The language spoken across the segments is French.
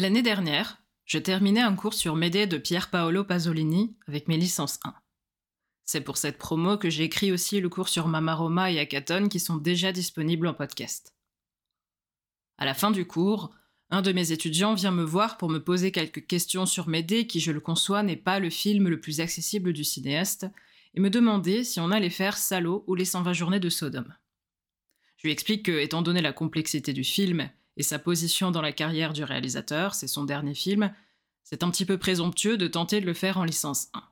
L'année dernière, je terminais un cours sur Médée de Pier Paolo Pasolini avec mes licences 1. C'est pour cette promo que j'ai écrit aussi le cours sur Mama Roma et Akaton qui sont déjà disponibles en podcast. À la fin du cours, un de mes étudiants vient me voir pour me poser quelques questions sur Médée qui, je le conçois, n'est pas le film le plus accessible du cinéaste, et me demander si on allait faire Salo ou les 120 journées de Sodome. Je lui explique que, étant donné la complexité du film et sa position dans la carrière du réalisateur, c'est son dernier film, c'est un petit peu présomptueux de tenter de le faire en licence 1.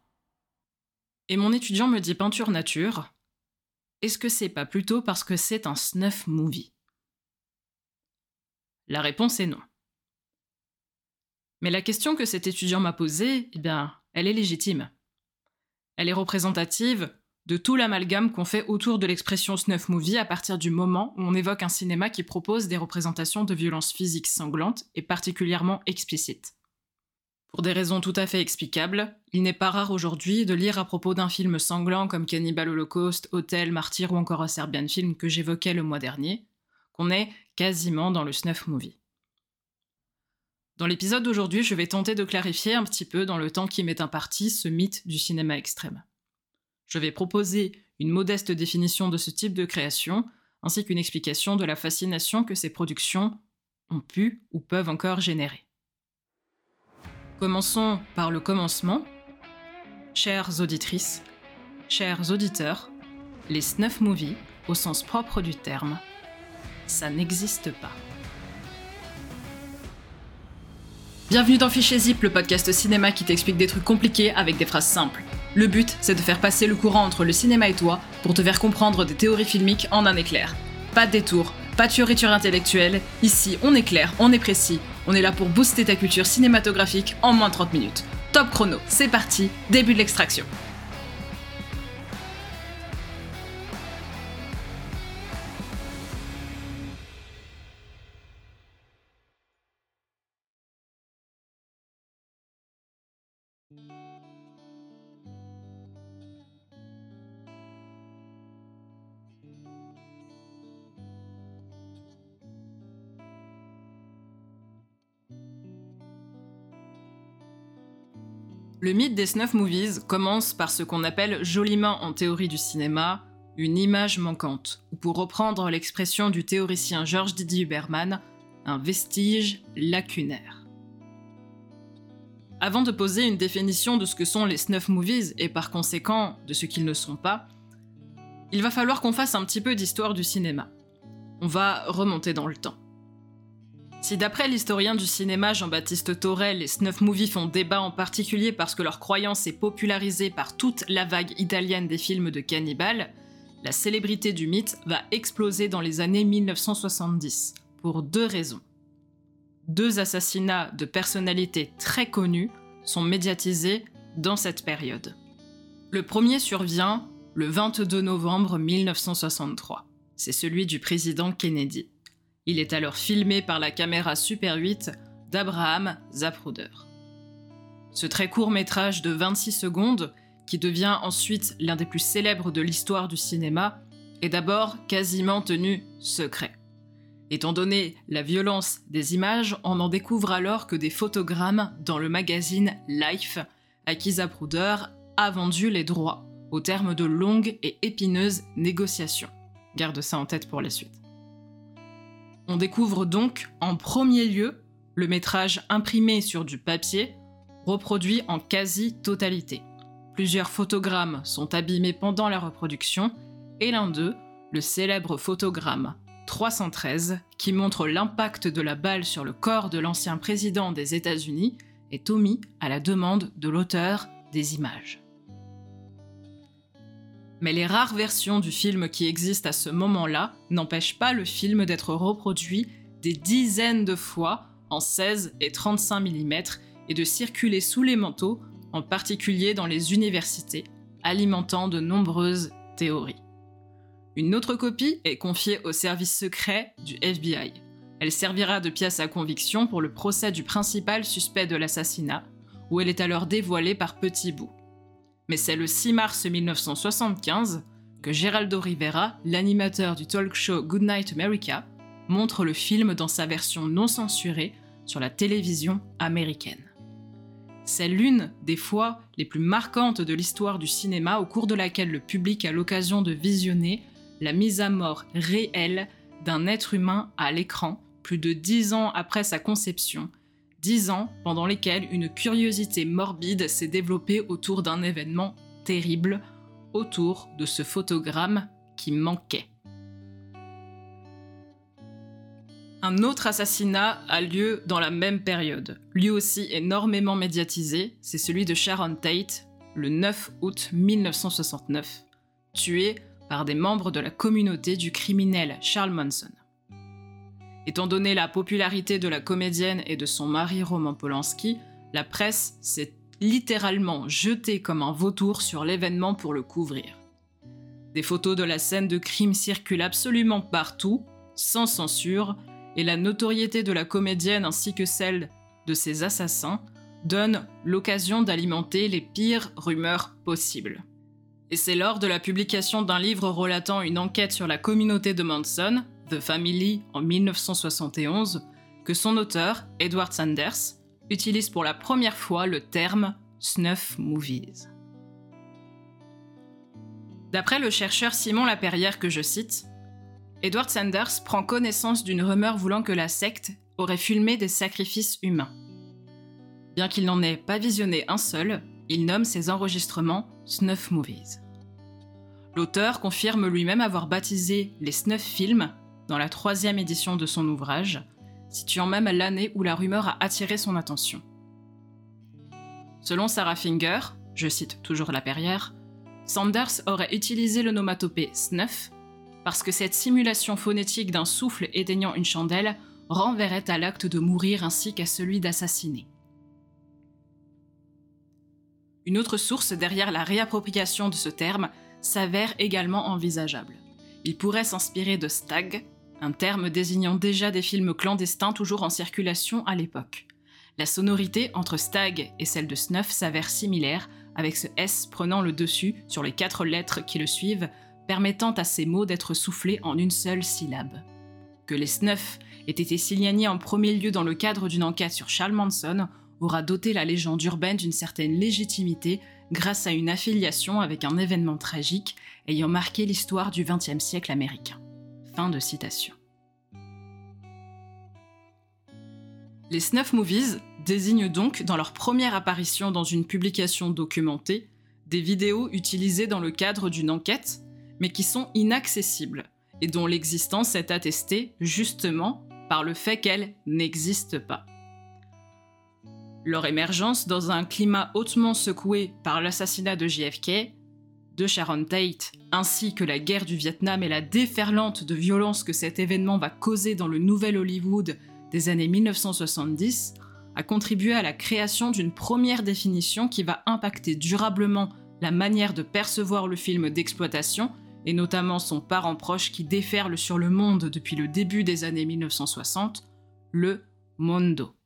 Et mon étudiant me dit peinture nature. Est-ce que c'est pas plutôt parce que c'est un snuff movie? La réponse est non. Mais la question que cet étudiant m'a posée, eh bien, elle est légitime. Elle est représentative de tout l'amalgame qu'on fait autour de l'expression snuff movie à partir du moment où on évoque un cinéma qui propose des représentations de violences physiques sanglantes et particulièrement explicites. Pour des raisons tout à fait explicables, il n'est pas rare aujourd'hui de lire à propos d'un film sanglant comme Cannibal Holocaust, Hotel, Martyr ou encore un Serbian film que j'évoquais le mois dernier, qu'on est quasiment dans le snuff movie. Dans l'épisode d'aujourd'hui, je vais tenter de clarifier un petit peu dans le temps qui m'est imparti ce mythe du cinéma extrême. Je vais proposer une modeste définition de ce type de création, ainsi qu'une explication de la fascination que ces productions ont pu ou peuvent encore générer. Commençons par le commencement. Chères auditrices, chers auditeurs, les snuff movies, au sens propre du terme, ça n'existe pas. Bienvenue dans Fichier Zip, le podcast cinéma qui t'explique des trucs compliqués avec des phrases simples. Le but, c'est de faire passer le courant entre le cinéma et toi pour te faire comprendre des théories filmiques en un éclair. Pas de détour, pas de fioriture intellectuelle, ici on est clair, on est précis, on est là pour booster ta culture cinématographique en moins de 30 minutes. Top chrono, c'est parti, début de l'extraction. Le mythe des snuff movies commence par ce qu'on appelle joliment en théorie du cinéma une image manquante, ou pour reprendre l'expression du théoricien Georges Didier Huberman, un vestige lacunaire. Avant de poser une définition de ce que sont les snuff movies et par conséquent de ce qu'ils ne sont pas, il va falloir qu'on fasse un petit peu d'histoire du cinéma. On va remonter dans le temps. Si d'après l'historien du cinéma Jean-Baptiste Torel, les snuff movies font débat en particulier parce que leur croyance est popularisée par toute la vague italienne des films de cannibales, la célébrité du mythe va exploser dans les années 1970, pour deux raisons. Deux assassinats de personnalités très connues sont médiatisés dans cette période. Le premier survient le 22 novembre 1963. C'est celui du président Kennedy. Il est alors filmé par la caméra Super 8 d'Abraham Zapruder. Ce très court métrage de 26 secondes, qui devient ensuite l'un des plus célèbres de l'histoire du cinéma, est d'abord quasiment tenu secret. Étant donné la violence des images, on n'en découvre alors que des photogrammes dans le magazine Life, à qui Zapruder a vendu les droits, au terme de longues et épineuses négociations. Garde ça en tête pour la suite. On découvre donc en premier lieu le métrage imprimé sur du papier, reproduit en quasi-totalité. Plusieurs photogrammes sont abîmés pendant la reproduction, et l'un d'eux, le célèbre photogramme 313, qui montre l'impact de la balle sur le corps de l'ancien président des États-Unis, est omis à la demande de l'auteur des images. Mais les rares versions du film qui existent à ce moment-là n'empêchent pas le film d'être reproduit des dizaines de fois en 16 et 35 mm et de circuler sous les manteaux, en particulier dans les universités, alimentant de nombreuses théories. Une autre copie est confiée au service secret du FBI. Elle servira de pièce à conviction pour le procès du principal suspect de l'assassinat, où elle est alors dévoilée par petits bouts mais c'est le 6 mars 1975 que Geraldo Rivera, l'animateur du talk show Goodnight America, montre le film dans sa version non censurée sur la télévision américaine. C'est l'une des fois les plus marquantes de l'histoire du cinéma au cours de laquelle le public a l'occasion de visionner la mise à mort réelle d'un être humain à l'écran plus de dix ans après sa conception, dix ans pendant lesquels une curiosité morbide s'est développée autour d'un événement terrible, autour de ce photogramme qui manquait. Un autre assassinat a lieu dans la même période, lui aussi énormément médiatisé, c'est celui de Sharon Tate, le 9 août 1969, tué par des membres de la communauté du criminel Charles Manson. Étant donné la popularité de la comédienne et de son mari Roman Polanski, la presse s'est littéralement jetée comme un vautour sur l'événement pour le couvrir. Des photos de la scène de crime circulent absolument partout, sans censure, et la notoriété de la comédienne ainsi que celle de ses assassins donnent l'occasion d'alimenter les pires rumeurs possibles. Et c'est lors de la publication d'un livre relatant une enquête sur la communauté de Manson, The Family, en 1971, que son auteur, Edward Sanders, utilise pour la première fois le terme snuff movies. D'après le chercheur Simon Laperrière que je cite, Edward Sanders prend connaissance d'une rumeur voulant que la secte aurait filmé des sacrifices humains. Bien qu'il n'en ait pas visionné un seul, il nomme ses enregistrements Snuff Movies. L'auteur confirme lui-même avoir baptisé les Snuff Films dans la troisième édition de son ouvrage, situant même l'année où la rumeur a attiré son attention. Selon Sarah Finger, je cite toujours la Perrière, Sanders aurait utilisé l'onomatopée snuff parce que cette simulation phonétique d'un souffle éteignant une chandelle renverrait à l'acte de mourir ainsi qu'à celui d'assassiner. Une autre source derrière la réappropriation de ce terme s'avère également envisageable. Il pourrait s'inspirer de stag, un terme désignant déjà des films clandestins toujours en circulation à l'époque. La sonorité entre stag et celle de snuff s'avère similaire, avec ce S prenant le dessus sur les quatre lettres qui le suivent permettant à ces mots d'être soufflés en une seule syllabe. Que les snuffs aient été signalés en premier lieu dans le cadre d'une enquête sur Charles Manson aura doté la légende urbaine d'une certaine légitimité grâce à une affiliation avec un événement tragique ayant marqué l'histoire du XXe siècle américain. Les snuff movies désignent donc, dans leur première apparition dans une publication documentée, des vidéos utilisées dans le cadre d'une enquête mais qui sont inaccessibles et dont l'existence est attestée justement par le fait qu'elles n'existent pas. Leur émergence dans un climat hautement secoué par l'assassinat de JFK, de Sharon Tate, ainsi que la guerre du Vietnam et la déferlante de violence que cet événement va causer dans le nouvel Hollywood des années 1970, a contribué à la création d'une première définition qui va impacter durablement la manière de percevoir le film d'exploitation et notamment son parent proche qui déferle sur le monde depuis le début des années 1960, le Mondo.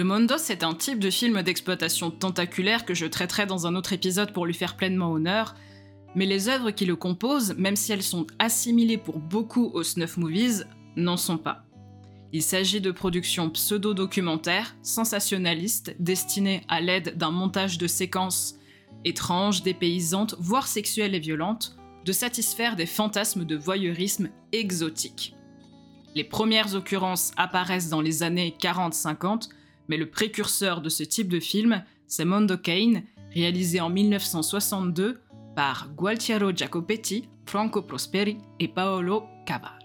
Le Mondo, c'est un type de film d'exploitation tentaculaire que je traiterai dans un autre épisode pour lui faire pleinement honneur, mais les œuvres qui le composent, même si elles sont assimilées pour beaucoup aux snuff movies, n'en sont pas. Il s'agit de productions pseudo-documentaires, sensationnalistes, destinées à l'aide d'un montage de séquences étranges, dépaysantes, voire sexuelles et violentes, de satisfaire des fantasmes de voyeurisme exotique. Les premières occurrences apparaissent dans les années 40-50, mais le précurseur de ce type de film, c'est Mondo Cane, réalisé en 1962 par Gualtiero Jacopetti, Franco Prosperi et Paolo Cavar.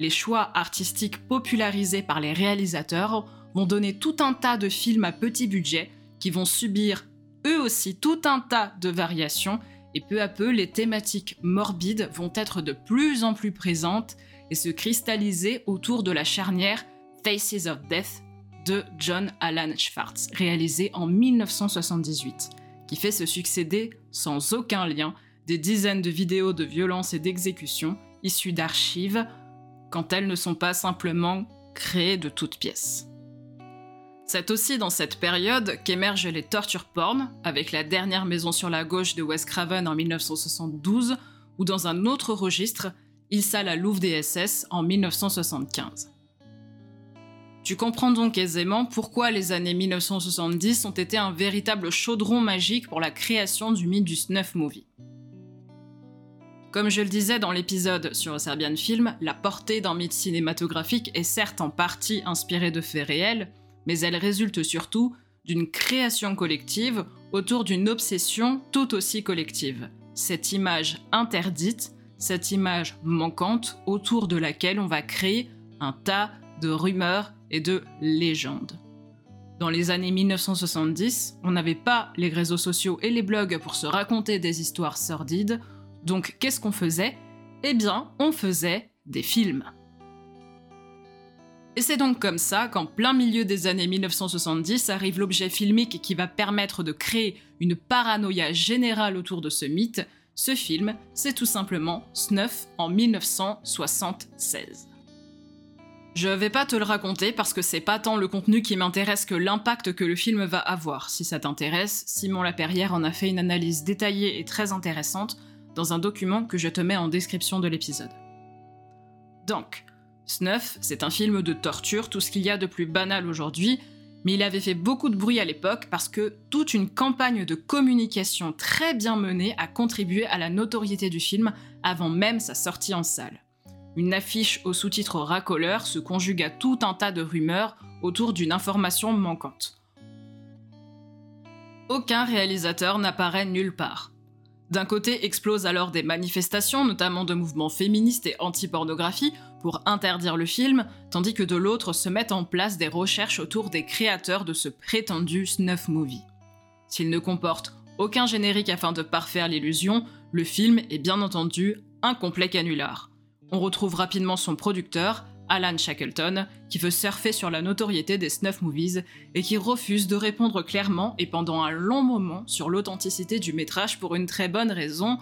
Les choix artistiques popularisés par les réalisateurs vont donner tout un tas de films à petit budget qui vont subir eux aussi tout un tas de variations, et peu à peu les thématiques morbides vont être de plus en plus présentes et se cristalliser autour de la charnière Faces of Death de John Alan Schwartz, réalisé en 1978, qui fait se succéder sans aucun lien des dizaines de vidéos de violence et d'exécution issues d'archives, quand elles ne sont pas simplement créées de toutes pièces. C'est aussi dans cette période qu'émergent les torture porn, avec la dernière maison sur la gauche de Wes Craven en 1972, ou dans un autre registre, Il la Louve des SS en 1975. Tu comprends donc aisément pourquoi les années 1970 ont été un véritable chaudron magique pour la création du mythe du snuff movie. Comme je le disais dans l'épisode sur Serbian Film, la portée d'un mythe cinématographique est certes en partie inspirée de faits réels, mais elle résulte surtout d'une création collective autour d'une obsession tout aussi collective. Cette image interdite, cette image manquante autour de laquelle on va créer un tas de rumeurs et de légendes. Dans les années 1970, on n'avait pas les réseaux sociaux et les blogs pour se raconter des histoires sordides, donc qu'est-ce qu'on faisait? Eh bien, on faisait des films. Et c'est donc comme ça qu'en plein milieu des années 1970 arrive l'objet filmique qui va permettre de créer une paranoïa générale autour de ce mythe. Ce film, c'est tout simplement Snuff en 1976. Je vais pas te le raconter parce que c'est pas tant le contenu qui m'intéresse que l'impact que le film va avoir. Si ça t'intéresse, Simon Laperrière en a fait une analyse détaillée et très intéressante dans un document que je te mets en description de l'épisode. Donc, Snuff, c'est un film de torture, tout ce qu'il y a de plus banal aujourd'hui, mais il avait fait beaucoup de bruit à l'époque parce que toute une campagne de communication très bien menée a contribué à la notoriété du film avant même sa sortie en salle. Une affiche aux sous-titres racoleurs se conjugue à tout un tas de rumeurs autour d'une information manquante. Aucun réalisateur n'apparaît nulle part. D'un côté explosent alors des manifestations, notamment de mouvements féministes et anti-pornographie, pour interdire le film, tandis que de l'autre se mettent en place des recherches autour des créateurs de ce prétendu snuff movie. S'il ne comporte aucun générique afin de parfaire l'illusion, le film est bien entendu un complet canular on retrouve rapidement son producteur, Alan Shackleton, qui veut surfer sur la notoriété des snuff movies et qui refuse de répondre clairement et pendant un long moment sur l'authenticité du métrage pour une très bonne raison.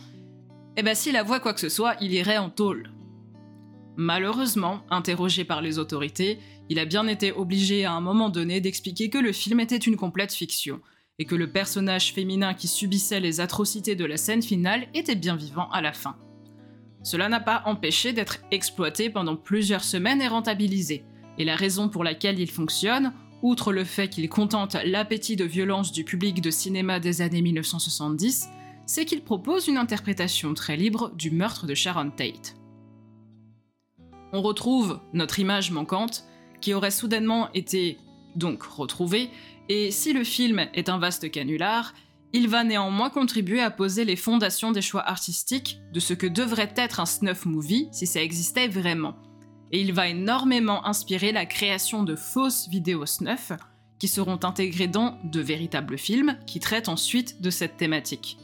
Eh ben s'il avoue quoi que ce soit, il irait en tôle. Malheureusement, interrogé par les autorités, il a bien été obligé à un moment donné d'expliquer que le film était une complète fiction, et que le personnage féminin qui subissait les atrocités de la scène finale était bien vivant à la fin. Cela n'a pas empêché d'être exploité pendant plusieurs semaines et rentabilisé. Et la raison pour laquelle il fonctionne, outre le fait qu'il contente l'appétit de violence du public de cinéma des années 1970, c'est qu'il propose une interprétation très libre du meurtre de Sharon Tate. On retrouve notre image manquante, qui aurait soudainement été donc retrouvée, et si le film est un vaste canular, il va néanmoins contribuer à poser les fondations des choix artistiques de ce que devrait être un snuff movie si ça existait vraiment. Et il va énormément inspirer la création de fausses vidéos snuff qui seront intégrées dans de véritables films qui traitent ensuite de cette thématique.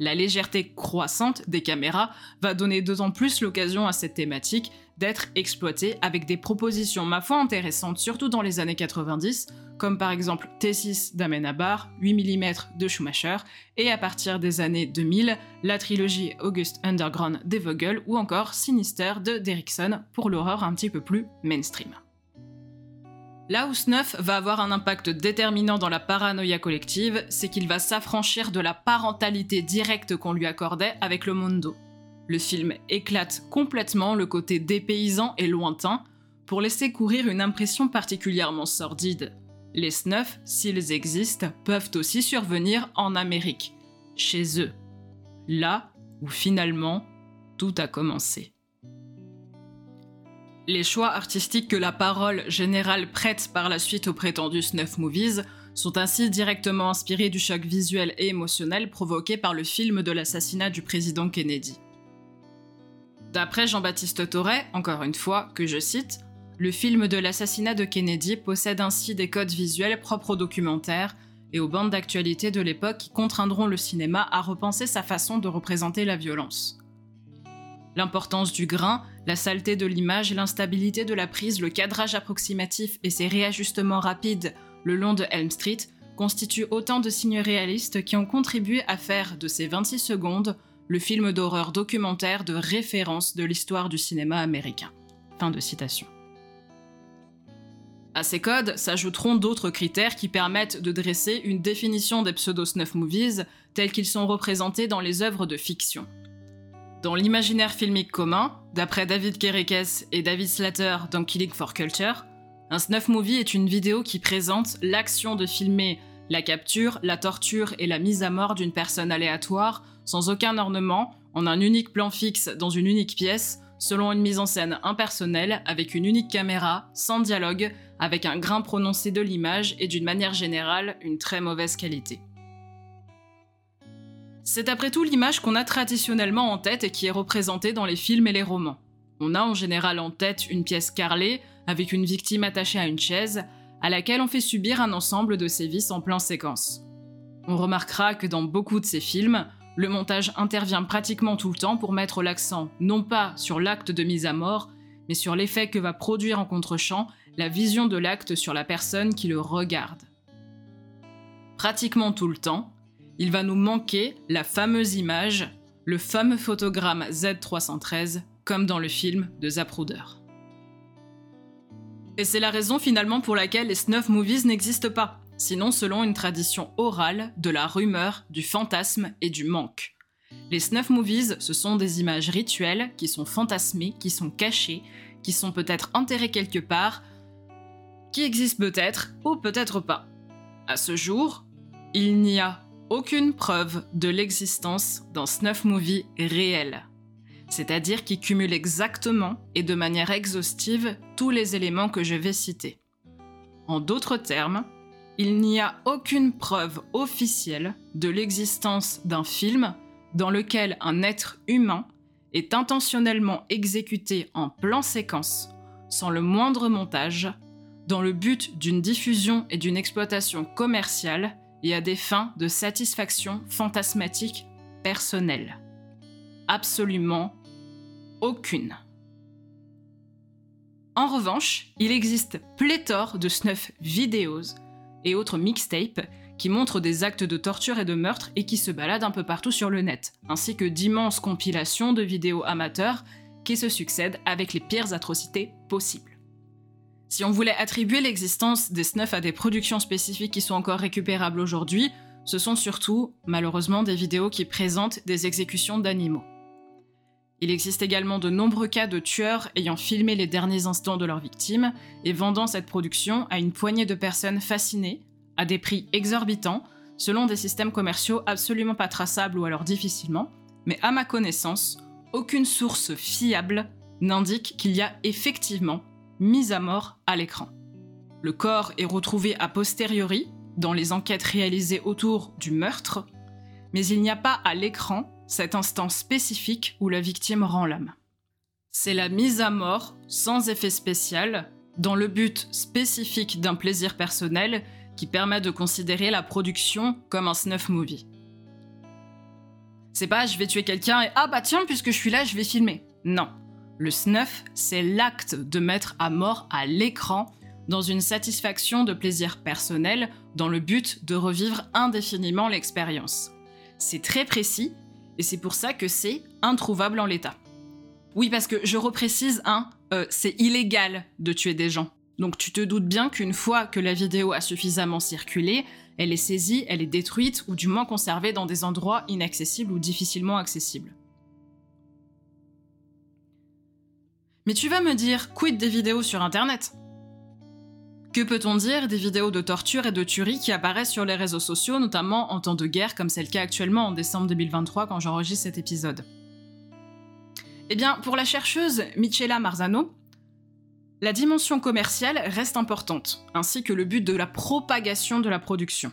La légèreté croissante des caméras va donner d'autant plus l'occasion à cette thématique d'être exploitée avec des propositions ma foi intéressantes, surtout dans les années 90, comme par exemple T6 d'Amenabar, 8 mm de Schumacher, et à partir des années 2000, la trilogie August Underground des Vogel ou encore Sinister de Derrickson pour l'horreur un petit peu plus mainstream. Là où Snuff va avoir un impact déterminant dans la paranoïa collective, c'est qu'il va s'affranchir de la parentalité directe qu'on lui accordait avec le Mondo. Le film éclate complètement le côté dépaysant et lointain pour laisser courir une impression particulièrement sordide. Les snuffs, s'ils existent, peuvent aussi survenir en Amérique, chez eux. Là où finalement tout a commencé. Les choix artistiques que la parole générale prête par la suite aux prétendus snuff movies sont ainsi directement inspirés du choc visuel et émotionnel provoqué par le film de l'assassinat du président Kennedy. D'après Jean-Baptiste Torret, encore une fois, que je cite, le film de l'assassinat de Kennedy possède ainsi des codes visuels propres au documentaire et aux bandes d'actualité de l'époque qui contraindront le cinéma à repenser sa façon de représenter la violence. L'importance du grain, la saleté de l'image, l'instabilité de la prise, le cadrage approximatif et ses réajustements rapides le long de Elm Street constituent autant de signes réalistes qui ont contribué à faire de ces 26 secondes le film d'horreur documentaire de référence de l'histoire du cinéma américain. Fin de citation. À ces codes s'ajouteront d'autres critères qui permettent de dresser une définition des pseudo-snuff movies tels qu'ils sont représentés dans les œuvres de fiction. Dans l'imaginaire filmique commun, d'après David Kerekes et David Slater dans Killing for Culture, Un snuff movie est une vidéo qui présente l'action de filmer la capture, la torture et la mise à mort d'une personne aléatoire, sans aucun ornement, en un unique plan fixe dans une unique pièce, selon une mise en scène impersonnelle, avec une unique caméra, sans dialogue, avec un grain prononcé de l'image et d'une manière générale une très mauvaise qualité. C'est après tout l'image qu'on a traditionnellement en tête et qui est représentée dans les films et les romans. On a en général en tête une pièce carrelée, avec une victime attachée à une chaise, à laquelle on fait subir un ensemble de sévices en plan séquence. On remarquera que dans beaucoup de ces films, le montage intervient pratiquement tout le temps pour mettre l'accent non pas sur l'acte de mise à mort, mais sur l'effet que va produire en contre-champ la vision de l'acte sur la personne qui le regarde. Pratiquement tout le temps, il va nous manquer la fameuse image, le fameux photogramme Z313, comme dans le film de Zapruder. Et c'est la raison finalement pour laquelle les snuff movies n'existent pas, sinon selon une tradition orale de la rumeur, du fantasme et du manque. Les snuff movies, ce sont des images rituelles qui sont fantasmées, qui sont cachées, qui sont peut-être enterrées quelque part, qui existent peut-être ou peut-être pas. À ce jour, il n'y a aucune preuve de l'existence d'un snuff movie réel, c'est-à-dire qui cumule exactement et de manière exhaustive tous les éléments que je vais citer. En d'autres termes, il n'y a aucune preuve officielle de l'existence d'un film dans lequel un être humain est intentionnellement exécuté en plan séquence, sans le moindre montage, dans le but d'une diffusion et d'une exploitation commerciale et à des fins de satisfaction fantasmatique personnelle. Absolument aucune. En revanche, il existe pléthore de snuff vidéos et autres mixtapes qui montrent des actes de torture et de meurtre et qui se baladent un peu partout sur le net, ainsi que d'immenses compilations de vidéos amateurs qui se succèdent avec les pires atrocités possibles. Si on voulait attribuer l'existence des snuffs à des productions spécifiques qui sont encore récupérables aujourd'hui, ce sont surtout, malheureusement, des vidéos qui présentent des exécutions d'animaux. Il existe également de nombreux cas de tueurs ayant filmé les derniers instants de leurs victimes et vendant cette production à une poignée de personnes fascinées, à des prix exorbitants, selon des systèmes commerciaux absolument pas traçables ou alors difficilement, mais à ma connaissance, aucune source fiable n'indique qu'il y a effectivement mise à mort à l'écran. Le corps est retrouvé a posteriori dans les enquêtes réalisées autour du meurtre, mais il n'y a pas à l'écran cet instant spécifique où la victime rend l'âme. C'est la mise à mort sans effet spécial, dans le but spécifique d'un plaisir personnel qui permet de considérer la production comme un snuff movie. C'est pas je vais tuer quelqu'un et ah bah tiens puisque je suis là je vais filmer. Non, le snuff, c'est l'acte de mettre à mort à l'écran dans une satisfaction de plaisir personnel dans le but de revivre indéfiniment l'expérience. C'est très précis et c'est pour ça que c'est introuvable en l'état. Oui, parce que je reprécise, hein, c'est illégal de tuer des gens. Donc tu te doutes bien qu'une fois que la vidéo a suffisamment circulé, elle est saisie, elle est détruite ou du moins conservée dans des endroits inaccessibles ou difficilement accessibles. Mais tu vas me dire, quid des vidéos sur Internet? Que peut-on dire des vidéos de torture et de tuerie qui apparaissent sur les réseaux sociaux, notamment en temps de guerre, comme c'est le cas actuellement en décembre 2023 quand j'enregistre cet épisode? Eh bien, pour la chercheuse Michela Marzano, la dimension commerciale reste importante, ainsi que le but de la propagation de la production.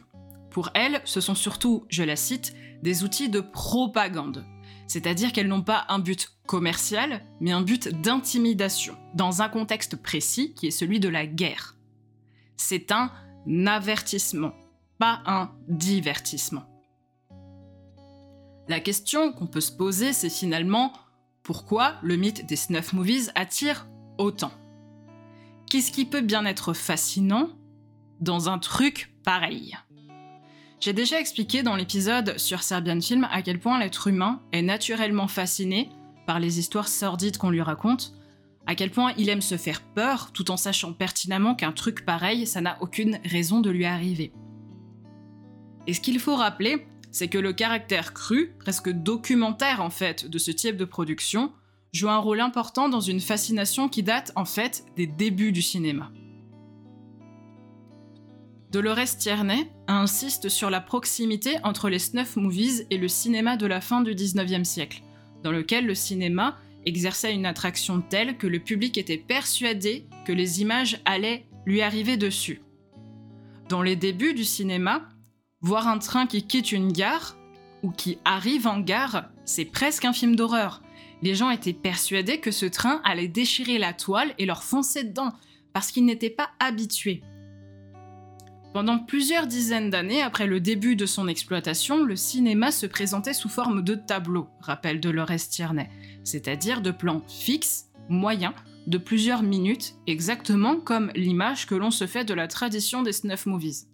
Pour elle, ce sont surtout, je la cite, des outils de propagande, c'est-à-dire qu'elles n'ont pas un but commercial, mais un but d'intimidation, dans un contexte précis qui est celui de la guerre. C'est un avertissement, pas un divertissement. La question qu'on peut se poser, c'est finalement pourquoi le mythe des snuff movies attire autant? Qu'est-ce qui peut bien être fascinant dans un truc pareil? J'ai déjà expliqué dans l'épisode sur Serbian Film à quel point l'être humain est naturellement fasciné par les histoires sordides qu'on lui raconte, à quel point il aime se faire peur tout en sachant pertinemment qu'un truc pareil, ça n'a aucune raison de lui arriver. Et ce qu'il faut rappeler, c'est que le caractère cru, presque documentaire en fait, de ce type de production, joue un rôle important dans une fascination qui date en fait des débuts du cinéma. Dolores Tierney insiste sur la proximité entre les snuff movies et le cinéma de la fin du 19e siècle, dans lequel le cinéma exerçait une attraction telle que le public était persuadé que les images allaient lui arriver dessus. Dans les débuts du cinéma, voir un train qui quitte une gare ou qui arrive en gare, c'est presque un film d'horreur. Les gens étaient persuadés que ce train allait déchirer la toile et leur foncer dedans, parce qu'ils n'étaient pas habitués. Pendant plusieurs dizaines d'années après le début de son exploitation, le cinéma se présentait sous forme de tableaux, rappelle Dolores Tierney, c'est-à-dire de plans fixes, moyens, de plusieurs minutes, exactement comme l'image que l'on se fait de la tradition des snuff movies.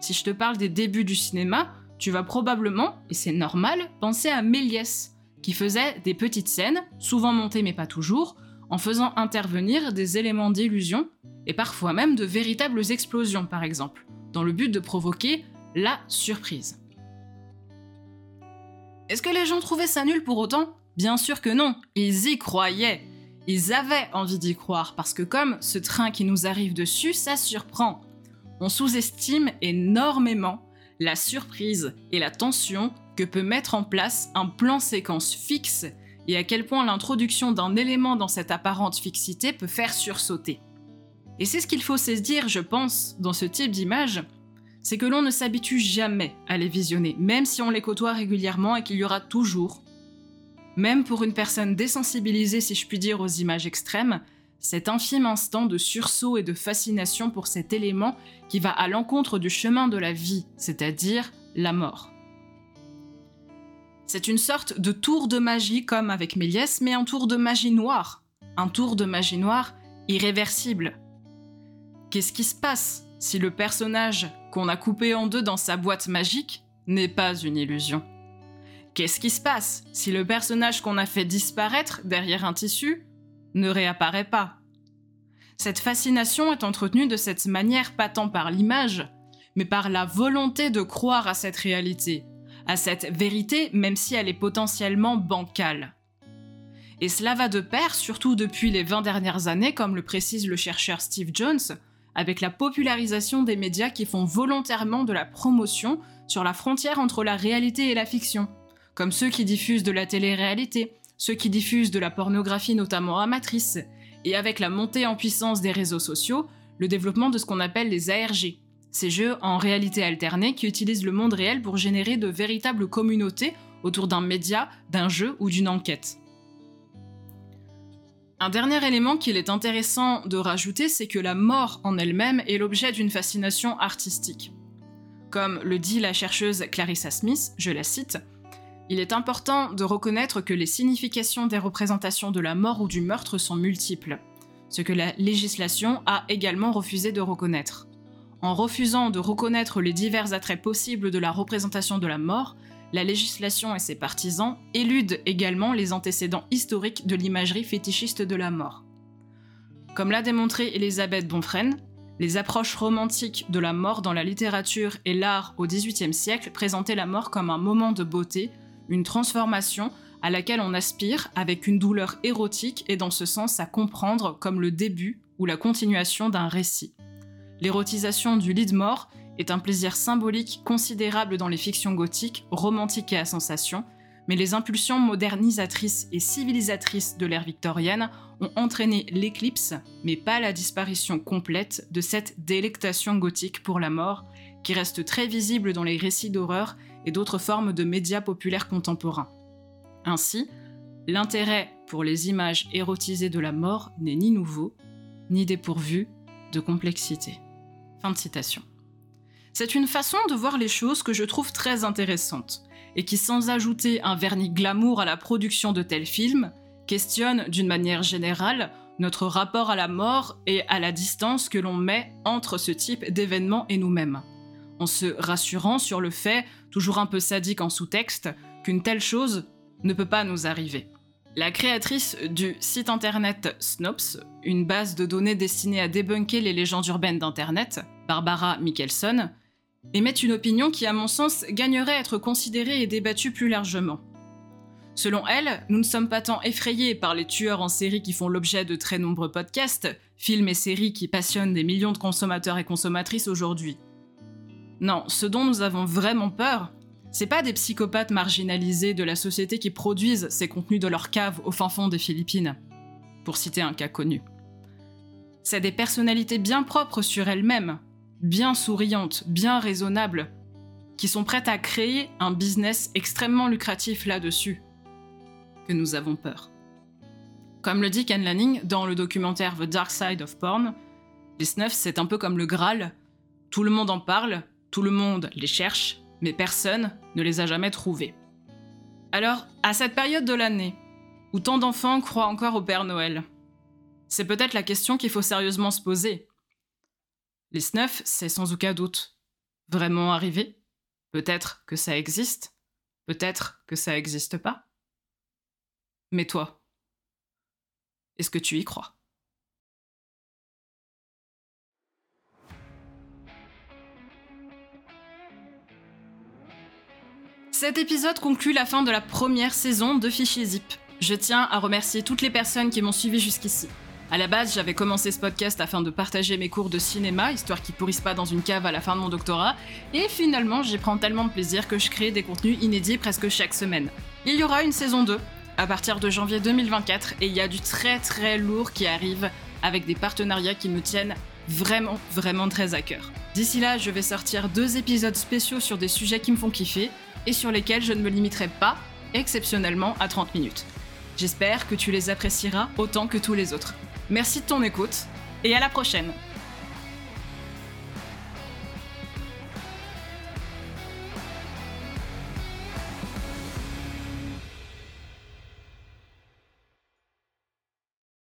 Si je te parle des débuts du cinéma, tu vas probablement, et c'est normal, penser à Méliès, qui faisait des petites scènes, souvent montées mais pas toujours, en faisant intervenir des éléments d'illusion et parfois même de véritables explosions par exemple, dans le but de provoquer la surprise. Est-ce que les gens trouvaient ça nul pour autant? Bien sûr que non, ils y croyaient. Ils avaient envie d'y croire parce que comme ce train qui nous arrive dessus, ça surprend. On sous-estime énormément la surprise et la tension que peut mettre en place un plan séquence fixe et à quel point l'introduction d'un élément dans cette apparente fixité peut faire sursauter. Et c'est ce qu'il faut dire, je pense, dans ce type d'image, c'est que l'on ne s'habitue jamais à les visionner, même si on les côtoie régulièrement et qu'il y aura toujours, même pour une personne désensibilisée si je puis dire aux images extrêmes, cet infime instant de sursaut et de fascination pour cet élément qui va à l'encontre du chemin de la vie, c'est-à-dire la mort. C'est une sorte de tour de magie comme avec Méliès, mais un tour de magie noire. Un tour de magie noire irréversible. Qu'est-ce qui se passe si le personnage qu'on a coupé en deux dans sa boîte magique n'est pas une illusion? Qu'est-ce qui se passe si le personnage qu'on a fait disparaître derrière un tissu ne réapparaît pas? Cette fascination est entretenue de cette manière pas tant par l'image, mais par la volonté de croire à cette réalité, à cette vérité même si elle est potentiellement bancale. Et cela va de pair, surtout depuis les 20 dernières années, comme le précise le chercheur Steve Jones, avec la popularisation des médias qui font volontairement de la promotion sur la frontière entre la réalité et la fiction, comme ceux qui diffusent de la télé-réalité, ceux qui diffusent de la pornographie notamment amatrice, et avec la montée en puissance des réseaux sociaux, le développement de ce qu'on appelle les ARG, ces jeux en réalité alternée qui utilisent le monde réel pour générer de véritables communautés autour d'un média, d'un jeu ou d'une enquête. Un dernier élément qu'il est intéressant de rajouter, c'est que la mort en elle-même est l'objet d'une fascination artistique. Comme le dit la chercheuse Clarissa Smith, je la cite, il est important de reconnaître que les significations des représentations de la mort ou du meurtre sont multiples, ce que la législation a également refusé de reconnaître. En refusant de reconnaître les divers attraits possibles de la représentation de la mort, la législation et ses partisans éludent également les antécédents historiques de l'imagerie fétichiste de la mort. Comme l'a démontré Elisabeth Bonfresne, les approches romantiques de la mort dans la littérature et l'art au XVIIIe siècle présentaient la mort comme un moment de beauté, une transformation à laquelle on aspire avec une douleur érotique et dans ce sens à comprendre comme le début ou la continuation d'un récit. L'érotisation du lit de mort est un plaisir symbolique considérable dans les fictions gothiques, romantiques et à sensation, mais les impulsions modernisatrices et civilisatrices de l'ère victorienne ont entraîné l'éclipse, mais pas la disparition complète de cette délectation gothique pour la mort, qui reste très visible dans les récits d'horreur et d'autres formes de médias populaires contemporains. Ainsi, l'intérêt pour les images érotisées de la mort n'est ni nouveau, ni dépourvu de complexité. Fin de citation. C'est une façon de voir les choses que je trouve très intéressante, et qui, sans ajouter un vernis glamour à la production de tels films, questionne d'une manière générale notre rapport à la mort et à la distance que l'on met entre ce type d'événements et nous-mêmes, en se rassurant sur le fait, toujours un peu sadique en sous-texte, qu'une telle chose ne peut pas nous arriver. La créatrice du site internet Snops, une base de données destinée à débunker les légendes urbaines d'Internet, Barbara Michelson, émettent une opinion qui, à mon sens, gagnerait à être considérée et débattue plus largement. Selon elle, nous ne sommes pas tant effrayés par les tueurs en série qui font l'objet de très nombreux podcasts, films et séries qui passionnent des millions de consommateurs et consommatrices aujourd'hui. Non, ce dont nous avons vraiment peur, c'est pas des psychopathes marginalisés de la société qui produisent ces contenus de leur cave au fin fond des Philippines, pour citer un cas connu. C'est des personnalités bien propres sur elles-mêmes, bien souriantes, bien raisonnables, qui sont prêtes à créer un business extrêmement lucratif là-dessus, que nous avons peur. Comme le dit Ken Lanning dans le documentaire The Dark Side of Porn, les snuffs c'est un peu comme le Graal, tout le monde en parle, tout le monde les cherche, mais personne ne les a jamais trouvés. Alors, à cette période de l'année, où tant d'enfants croient encore au Père Noël, c'est peut-être la question qu'il faut sérieusement se poser. Les snuffs, c'est sans aucun doute vraiment arrivé? Peut-être que ça existe, peut-être que ça n'existe pas. Mais toi, est-ce que tu y crois? Cet épisode conclut la fin de la première saison de Fichier Zip. Je tiens à remercier toutes les personnes qui m'ont suivi jusqu'ici. À la base, j'avais commencé ce podcast afin de partager mes cours de cinéma, histoire qu'ils pourrissent pas dans une cave à la fin de mon doctorat, et finalement, j'y prends tellement de plaisir que je crée des contenus inédits presque chaque semaine. Il y aura une saison 2 à partir de janvier 2024, et il y a du très très lourd qui arrive avec des partenariats qui me tiennent vraiment vraiment très à cœur. D'ici là, je vais sortir deux épisodes spéciaux sur des sujets qui me font kiffer, et sur lesquels je ne me limiterai pas, exceptionnellement, à 30 minutes. J'espère que tu les apprécieras autant que tous les autres. Merci de ton écoute et à la prochaine